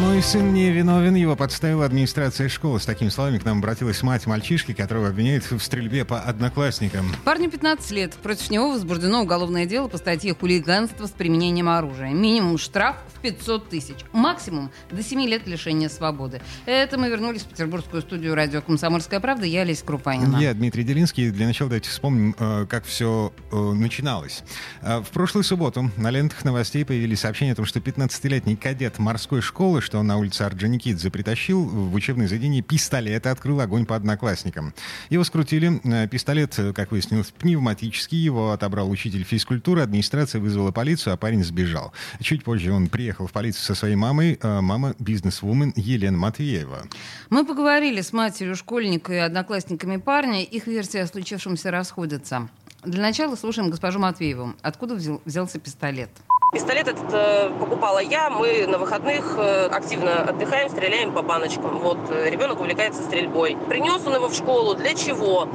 Мой сын не виновен, его подставила администрация школы. С такими словами к нам обратилась мать мальчишки, которого обвиняют в стрельбе по одноклассникам. Парню 15 лет. Против него возбуждено уголовное дело по статье «Хулиганство с применением оружия». Минимум штраф в 500 тысяч. Максимум до 7 лет лишения свободы. Это мы вернулись в петербургскую студию радио «Комсомольская правда». Я Олеся Крупанина. Я Дмитрий Делинский. Для начала давайте вспомним, э, как все э, начиналось. Э, в прошлую субботу на лентах новостей появились сообщения о том, что 15-летний кадет морской школы что он на улице Орджоникидзе притащил в учебное заведение пистолет и открыл огонь по одноклассникам. Его скрутили. Э, пистолет, э, как выяснилось, пневматический. Его отобрал учитель физкультуры. Администрация вызвала полицию, а парень сбежал. Чуть позже он приехал в полицию со своей мамой. Э, мама бизнес-вумен Елена Матвеева. Мы поговорили с матерью школьника и одноклассниками парня. Их версии о случившемся расходятся. Для начала слушаем госпожу Матвееву. Откуда взял, взялся пистолет? Пистолет этот э, покупала я. Мы на выходных э, активно отдыхаем, стреляем по баночкам. Вот э, ребенок увлекается стрельбой. Принес он его в школу. Для чего?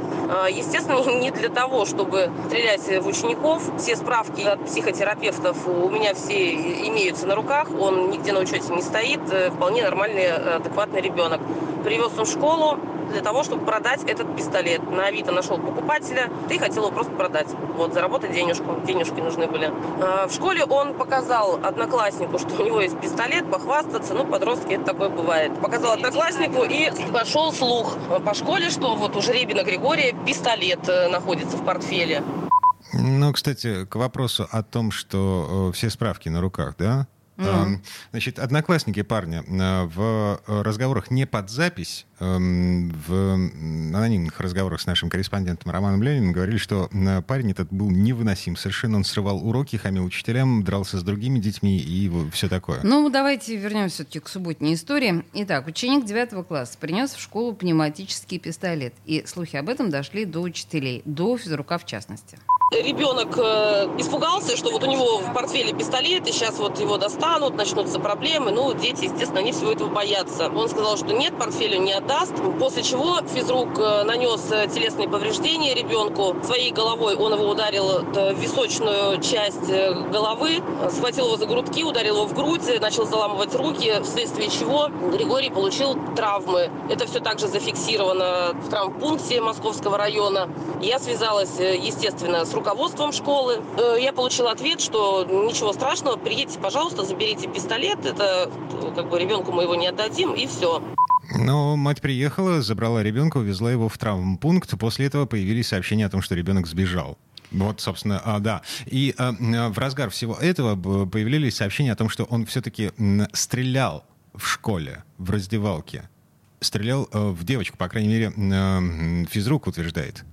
Естественно, не для того, чтобы стрелять в учеников. Все справки от психотерапевтов у меня все имеются на руках. Он нигде на учете не стоит. Вполне нормальный, адекватный ребенок. Привез он в школу для того, чтобы продать этот пистолет. На Авито нашел покупателя, ты хотел его просто продать. Вот, заработать денежку. Денежки нужны были. А, в школе он показал однокласснику, что у него есть пистолет, похвастаться. Ну, подростки, это такое бывает. Показал однокласснику и пошел слух по школе, что вот у Жеребина Григория пистолет э, находится в портфеле. Ну, кстати, к вопросу о том, что э, все справки на руках, да? Mm. Значит, одноклассники парня э, в разговорах не под запись, эм, в анонимных разговорах с нашим корреспондентом Романом Лениным говорили, что э, парень этот был невыносим совершенно. Он срывал уроки, хамил учителям, дрался с другими детьми и все такое. Ну, давайте вернемся все-таки к субботней истории. Итак, ученик 9 класса принес в школу пневматический пистолет. И слухи об этом дошли до учителей, до физрука в частности ребенок э, испугался, что вот у него в портфеле пистолет, и сейчас вот его достанут, начнутся проблемы. Ну, дети, естественно, они всего этого боятся. Он сказал, что нет, портфеля не отдаст. После чего физрук э, нанес э, телесные повреждения ребенку. Своей головой он его ударил в височную часть головы, схватил его за грудки, ударил его в грудь, начал заламывать руки, вследствие чего Григорий получил травмы. Это все также зафиксировано в травмпункте Московского района. Я связалась, естественно, с руководством школы. Э, я получила ответ, что ничего страшного, приедьте, пожалуйста, заберите пистолет, это как бы ребенку мы его не отдадим, и все. Но мать приехала, забрала ребенка, увезла его в травмпункт. После этого появились сообщения о том, что ребенок сбежал. Вот, собственно, а, да. И а, в разгар всего этого появились сообщения о том, что он все-таки стрелял в школе, в раздевалке. Стрелял э, в девочку, по крайней мере, э, физрук утверждает.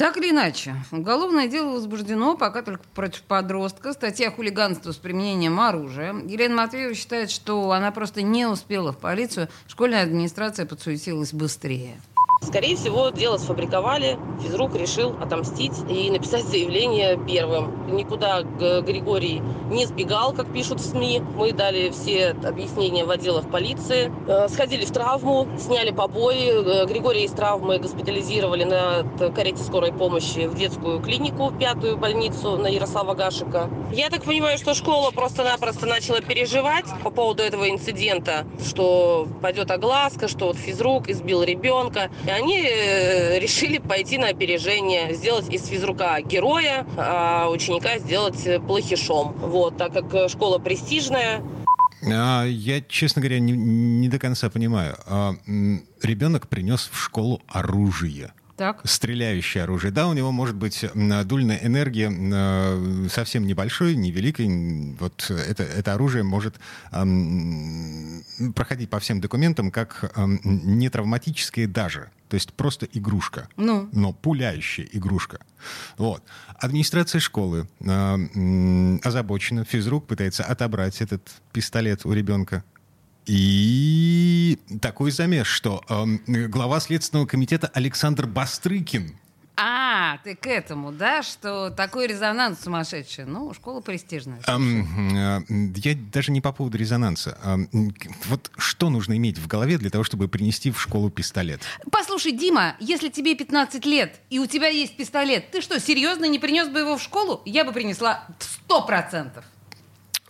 Так или иначе, уголовное дело возбуждено пока только против подростка. Статья хулиганства с применением оружия. Елена Матвеева считает, что она просто не успела в полицию. Школьная администрация подсуетилась быстрее. Скорее всего, дело сфабриковали. Физрук решил отомстить и написать заявление первым. Никуда Григорий не сбегал, как пишут в СМИ. Мы дали все объяснения в отделах полиции. Э, сходили в травму, сняли побои. Э, Григория из травмы госпитализировали на карете скорой помощи в детскую клинику, в пятую больницу на Ярослава Гашика. Я так понимаю, что школа просто-напросто начала переживать по поводу этого инцидента, что пойдет огласка, что вот физрук избил ребенка. И они э, решили пойти на опережение, сделать из физрука героя, а ученика сделать плохишом. Вот, так как школа престижная, а, я, честно говоря, не, не до конца понимаю. А, ребенок принес в школу оружие так. стреляющее оружие. Да, у него может быть дульная энергия э, совсем небольшой, невеликой. Вот это, это оружие может эм, проходить по всем документам как эм, не травматическое даже. То есть просто игрушка, ну. но пуляющая игрушка. Вот. Администрация школы э, озабочена, физрук пытается отобрать этот пистолет у ребенка. И такой замес, что э, глава Следственного комитета Александр Бастрыкин а, ты к этому, да, что такой резонанс сумасшедший. Ну, школа престижная. Э, я даже не по поводу резонанса. К- вот что нужно иметь в голове для того, чтобы принести в школу пистолет? Послушай, Дима, если тебе 15 лет и у тебя есть пистолет, ты что, серьезно не принес бы его в школу? Я бы принесла в 100%.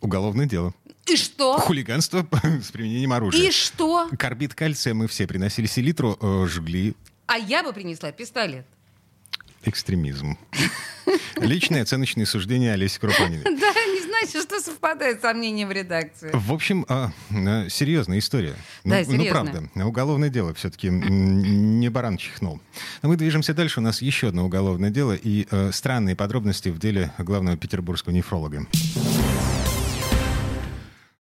Уголовное дело. И что? Хулиганство с применением оружия. И что? Карбид кальция мы все приносили селитру, э, жгли. А я бы принесла пистолет. Экстремизм. Личное оценочное суждение Олеси Крупаниной. Да, не знаете, что совпадает со мнением в редакции. В общем, а, э, серьезная история. Да, ну, серьезная. ну, правда, уголовное дело все-таки не баран чихнул. Мы движемся дальше. У нас еще одно уголовное дело и э, странные подробности в деле главного петербургского нефролога.